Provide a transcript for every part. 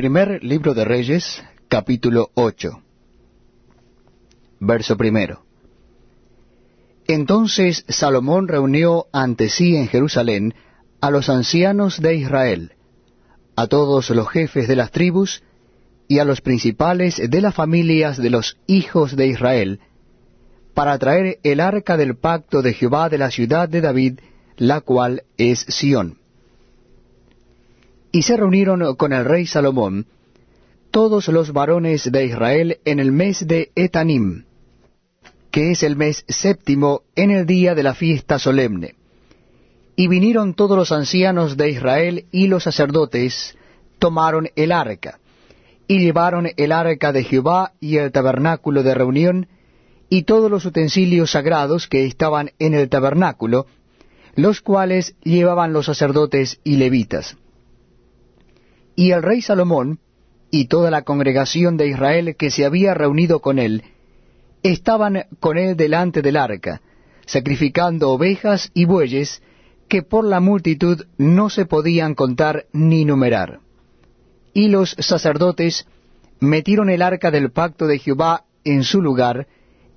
Primer libro de Reyes, capítulo 8. Verso primero. Entonces Salomón reunió ante sí en Jerusalén a los ancianos de Israel, a todos los jefes de las tribus, y a los principales de las familias de los hijos de Israel, para traer el arca del pacto de Jehová de la ciudad de David, la cual es Sión. Y se reunieron con el rey Salomón todos los varones de Israel en el mes de Etanim, que es el mes séptimo en el día de la fiesta solemne. Y vinieron todos los ancianos de Israel y los sacerdotes, tomaron el arca, y llevaron el arca de Jehová y el tabernáculo de reunión, y todos los utensilios sagrados que estaban en el tabernáculo, los cuales llevaban los sacerdotes y levitas. Y el rey Salomón, y toda la congregación de Israel que se había reunido con él, estaban con él delante del arca, sacrificando ovejas y bueyes que por la multitud no se podían contar ni numerar. Y los sacerdotes metieron el arca del pacto de Jehová en su lugar,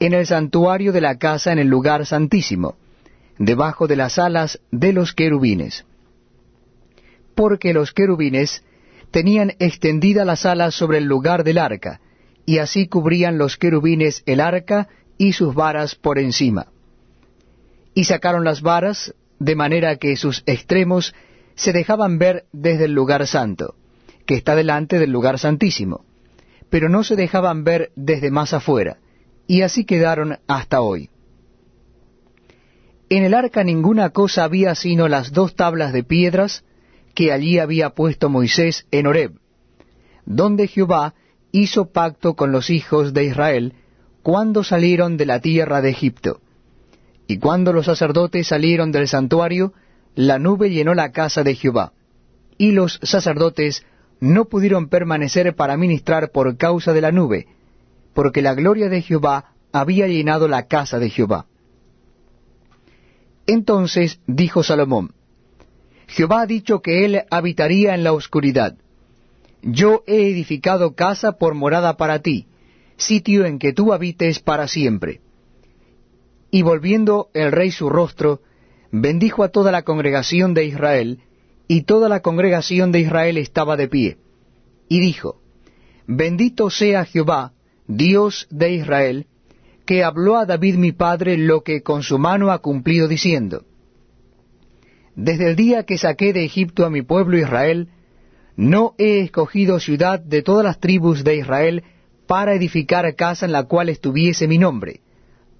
en el santuario de la casa en el lugar santísimo, debajo de las alas de los querubines. Porque los querubines tenían extendida las alas sobre el lugar del arca, y así cubrían los querubines el arca y sus varas por encima. Y sacaron las varas, de manera que sus extremos se dejaban ver desde el lugar santo, que está delante del lugar santísimo, pero no se dejaban ver desde más afuera, y así quedaron hasta hoy. En el arca ninguna cosa había sino las dos tablas de piedras, que allí había puesto Moisés en Horeb, donde Jehová hizo pacto con los hijos de Israel cuando salieron de la tierra de Egipto. Y cuando los sacerdotes salieron del santuario, la nube llenó la casa de Jehová, y los sacerdotes no pudieron permanecer para ministrar por causa de la nube, porque la gloria de Jehová había llenado la casa de Jehová. Entonces dijo Salomón, Jehová ha dicho que él habitaría en la oscuridad. Yo he edificado casa por morada para ti, sitio en que tú habites para siempre. Y volviendo el rey su rostro, bendijo a toda la congregación de Israel, y toda la congregación de Israel estaba de pie. Y dijo, Bendito sea Jehová, Dios de Israel, que habló a David mi padre lo que con su mano ha cumplido diciendo, desde el día que saqué de Egipto a mi pueblo Israel, no he escogido ciudad de todas las tribus de Israel para edificar casa en la cual estuviese mi nombre,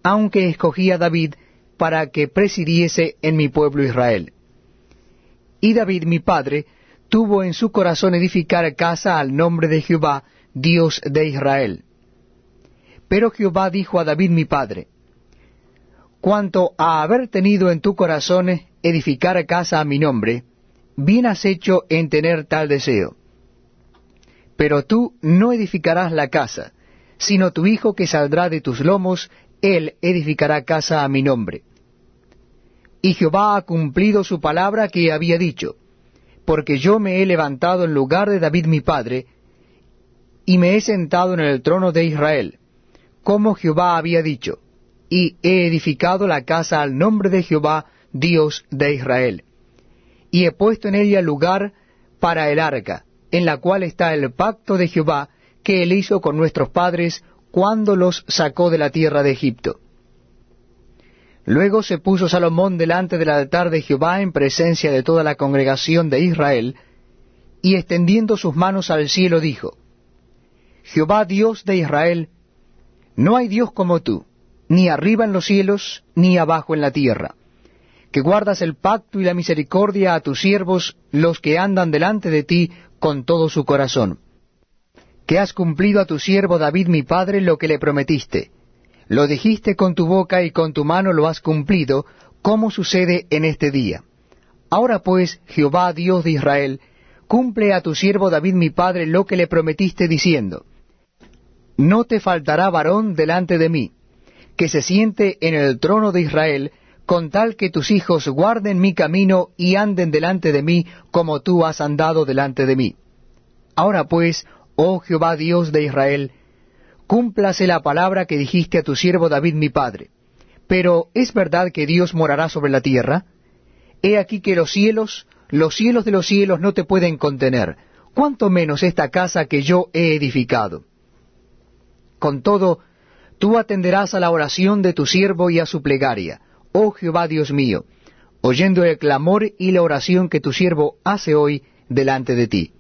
aunque escogí a David para que presidiese en mi pueblo Israel. Y David mi padre tuvo en su corazón edificar casa al nombre de Jehová, Dios de Israel. Pero Jehová dijo a David mi padre, Cuanto a haber tenido en tu corazón edificar casa a mi nombre, bien has hecho en tener tal deseo. Pero tú no edificarás la casa, sino tu hijo que saldrá de tus lomos, él edificará casa a mi nombre. Y Jehová ha cumplido su palabra que había dicho, porque yo me he levantado en lugar de David mi padre, y me he sentado en el trono de Israel, como Jehová había dicho, y he edificado la casa al nombre de Jehová, Dios de Israel. Y he puesto en ella lugar para el arca, en la cual está el pacto de Jehová que él hizo con nuestros padres cuando los sacó de la tierra de Egipto. Luego se puso Salomón delante del altar de Jehová en presencia de toda la congregación de Israel, y extendiendo sus manos al cielo dijo, Jehová Dios de Israel, no hay Dios como tú, ni arriba en los cielos, ni abajo en la tierra que guardas el pacto y la misericordia a tus siervos, los que andan delante de ti con todo su corazón. Que has cumplido a tu siervo David mi padre lo que le prometiste. Lo dijiste con tu boca y con tu mano lo has cumplido, como sucede en este día. Ahora pues, Jehová Dios de Israel, cumple a tu siervo David mi padre lo que le prometiste diciendo, No te faltará varón delante de mí, que se siente en el trono de Israel, con tal que tus hijos guarden mi camino y anden delante de mí como tú has andado delante de mí. Ahora pues, oh Jehová Dios de Israel, cúmplase la palabra que dijiste a tu siervo David mi padre. Pero ¿es verdad que Dios morará sobre la tierra? He aquí que los cielos, los cielos de los cielos no te pueden contener, cuánto menos esta casa que yo he edificado. Con todo, tú atenderás a la oración de tu siervo y a su plegaria, oh Jehová Dios mío, oyendo el clamor y la oración que tu siervo hace hoy delante de ti.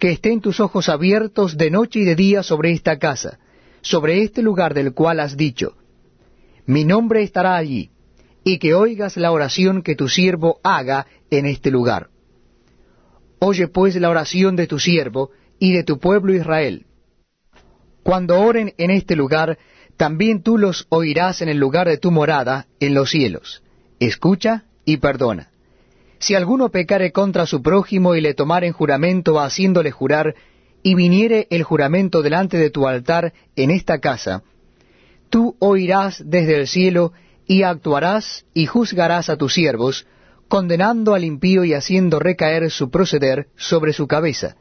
Que estén tus ojos abiertos de noche y de día sobre esta casa, sobre este lugar del cual has dicho, mi nombre estará allí, y que oigas la oración que tu siervo haga en este lugar. Oye pues la oración de tu siervo y de tu pueblo Israel. Cuando oren en este lugar, también tú los oirás en el lugar de tu morada, en los cielos. Escucha y perdona. Si alguno pecare contra su prójimo y le tomare en juramento haciéndole jurar, y viniere el juramento delante de tu altar en esta casa, tú oirás desde el cielo y actuarás y juzgarás a tus siervos, condenando al impío y haciendo recaer su proceder sobre su cabeza,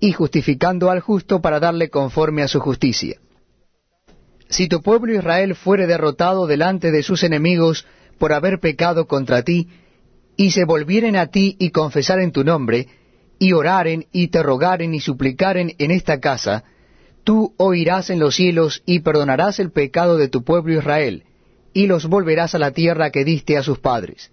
y justificando al justo para darle conforme a su justicia. Si tu pueblo Israel fuere derrotado delante de sus enemigos por haber pecado contra ti, y se volvieren a ti y confesaren tu nombre, y oraren y te rogaren y suplicaren en esta casa, tú oirás en los cielos y perdonarás el pecado de tu pueblo Israel, y los volverás a la tierra que diste a sus padres.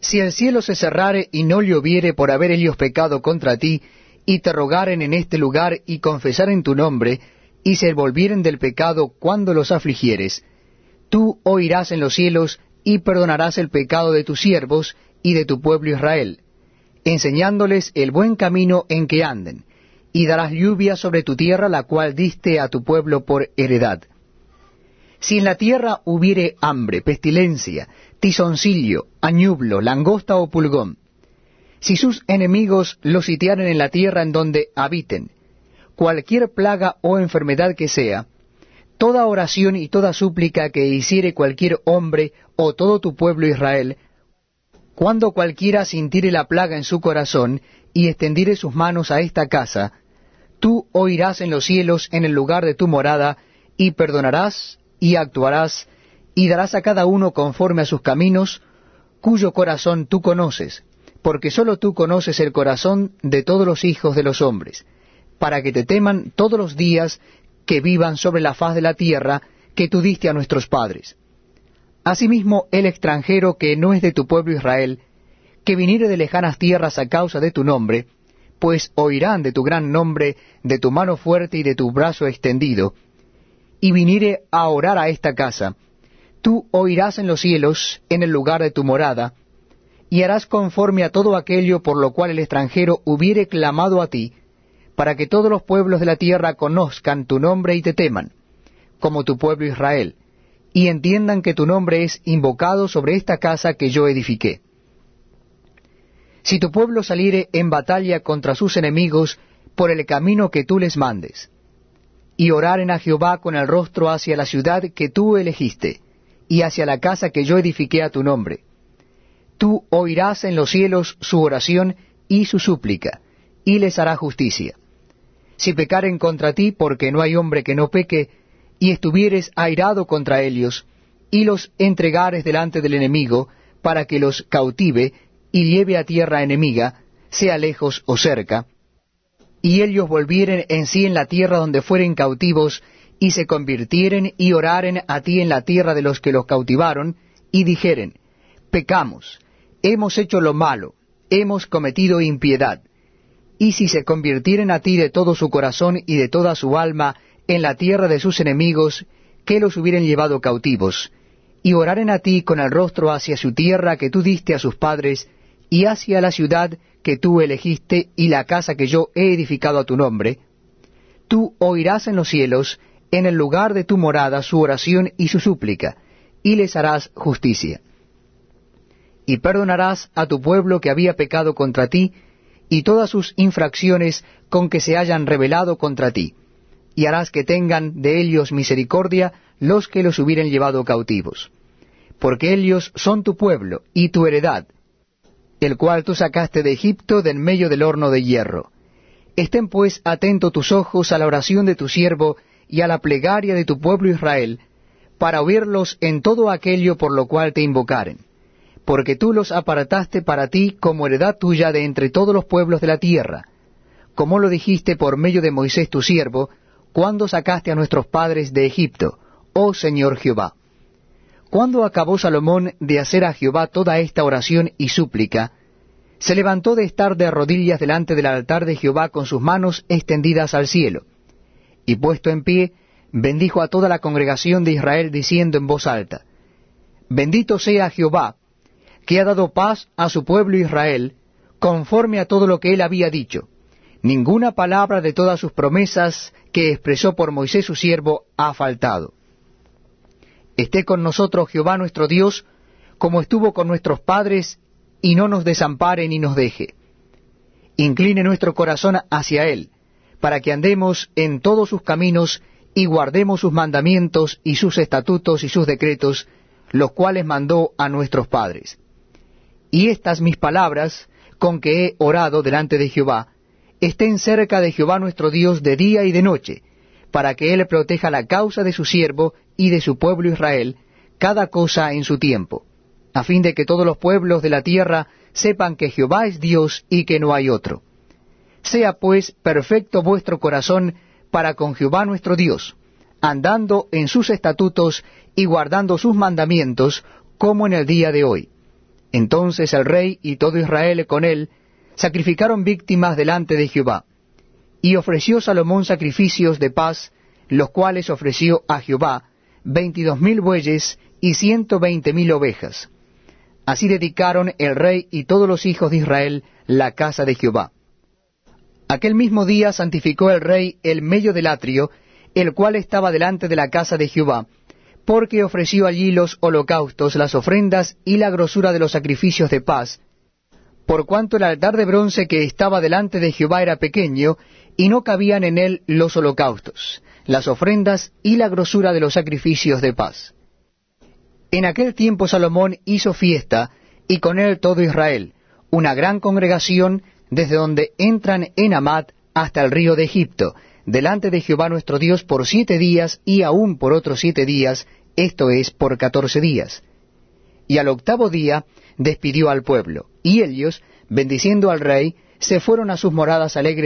Si el cielo se cerrare y no lloviere por haber ellos pecado contra ti, y te rogaren en este lugar y confesaren tu nombre, y se volvieren del pecado cuando los afligieres, tú oirás en los cielos y perdonarás el pecado de tus siervos y de tu pueblo Israel, enseñándoles el buen camino en que anden, y darás lluvia sobre tu tierra la cual diste a tu pueblo por heredad. Si en la tierra hubiere hambre, pestilencia, tizoncillo, añublo, langosta o pulgón, si sus enemigos los sitiaren en la tierra en donde habiten, cualquier plaga o enfermedad que sea, toda oración y toda súplica que hiciere cualquier hombre o todo tu pueblo Israel, cuando cualquiera sintiere la plaga en su corazón y extendiere sus manos a esta casa, tú oirás en los cielos en el lugar de tu morada, y perdonarás y actuarás, y darás a cada uno conforme a sus caminos, cuyo corazón tú conoces, porque sólo tú conoces el corazón de todos los hijos de los hombres, para que te teman todos los días que vivan sobre la faz de la tierra que tú diste a nuestros padres. Asimismo, el extranjero que no es de tu pueblo Israel, que viniere de lejanas tierras a causa de tu nombre, pues oirán de tu gran nombre, de tu mano fuerte y de tu brazo extendido, y viniere a orar a esta casa, tú oirás en los cielos, en el lugar de tu morada, y harás conforme a todo aquello por lo cual el extranjero hubiere clamado a ti, para que todos los pueblos de la tierra conozcan tu nombre y te teman, como tu pueblo Israel, y entiendan que tu nombre es invocado sobre esta casa que yo edifiqué. Si tu pueblo saliere en batalla contra sus enemigos por el camino que tú les mandes, y oraren a Jehová con el rostro hacia la ciudad que tú elegiste, y hacia la casa que yo edifiqué a tu nombre. Tú oirás en los cielos su oración y su súplica, y les hará justicia. Si pecaren contra ti, porque no hay hombre que no peque, y estuvieres airado contra ellos, y los entregares delante del enemigo, para que los cautive y lleve a tierra enemiga, sea lejos o cerca, y ellos volvieren en sí en la tierra donde fueren cautivos, y se convirtieren y oraren a ti en la tierra de los que los cautivaron, y dijeren, pecamos, hemos hecho lo malo, hemos cometido impiedad. Y si se convirtieren a ti de todo su corazón y de toda su alma en la tierra de sus enemigos, que los hubieran llevado cautivos, y oraren a ti con el rostro hacia su tierra que tú diste a sus padres, y hacia la ciudad que tú elegiste y la casa que yo he edificado a tu nombre, tú oirás en los cielos, en el lugar de tu morada, su oración y su súplica, y les harás justicia. Y perdonarás a tu pueblo que había pecado contra ti, y todas sus infracciones con que se hayan rebelado contra ti, y harás que tengan de ellos misericordia los que los hubieren llevado cautivos. Porque ellos son tu pueblo y tu heredad, el cual tú sacaste de Egipto de en medio del horno de hierro. Estén pues atentos tus ojos a la oración de tu siervo y a la plegaria de tu pueblo Israel, para oírlos en todo aquello por lo cual te invocaren. Porque tú los apartaste para ti como heredad tuya de entre todos los pueblos de la tierra, como lo dijiste por medio de Moisés tu siervo, cuando sacaste a nuestros padres de Egipto, oh Señor Jehová. Cuando acabó Salomón de hacer a Jehová toda esta oración y súplica, se levantó de estar de rodillas delante del altar de Jehová con sus manos extendidas al cielo, y puesto en pie, bendijo a toda la congregación de Israel diciendo en voz alta, Bendito sea Jehová, que ha dado paz a su pueblo Israel, conforme a todo lo que él había dicho. Ninguna palabra de todas sus promesas que expresó por Moisés su siervo ha faltado. Esté con nosotros Jehová nuestro Dios, como estuvo con nuestros padres y no nos desampare ni nos deje. Incline nuestro corazón hacia Él, para que andemos en todos sus caminos y guardemos sus mandamientos y sus estatutos y sus decretos, los cuales mandó a nuestros padres. Y estas mis palabras, con que he orado delante de Jehová, estén cerca de Jehová nuestro Dios de día y de noche, para que Él proteja la causa de su siervo y de su pueblo Israel, cada cosa en su tiempo a fin de que todos los pueblos de la tierra sepan que Jehová es Dios y que no hay otro. Sea pues perfecto vuestro corazón para con Jehová nuestro Dios, andando en sus estatutos y guardando sus mandamientos, como en el día de hoy. Entonces el rey y todo Israel con él sacrificaron víctimas delante de Jehová. Y ofreció Salomón sacrificios de paz, los cuales ofreció a Jehová veintidós mil bueyes y ciento veinte mil ovejas. Así dedicaron el rey y todos los hijos de Israel la casa de Jehová. Aquel mismo día santificó el rey el medio del atrio, el cual estaba delante de la casa de Jehová, porque ofreció allí los holocaustos, las ofrendas y la grosura de los sacrificios de paz, por cuanto el altar de bronce que estaba delante de Jehová era pequeño, y no cabían en él los holocaustos, las ofrendas y la grosura de los sacrificios de paz. En aquel tiempo Salomón hizo fiesta, y con él todo Israel, una gran congregación, desde donde entran en Amat hasta el río de Egipto, delante de Jehová nuestro Dios por siete días y aún por otros siete días, esto es, por catorce días. Y al octavo día despidió al pueblo, y ellos, bendiciendo al rey, se fueron a sus moradas alegres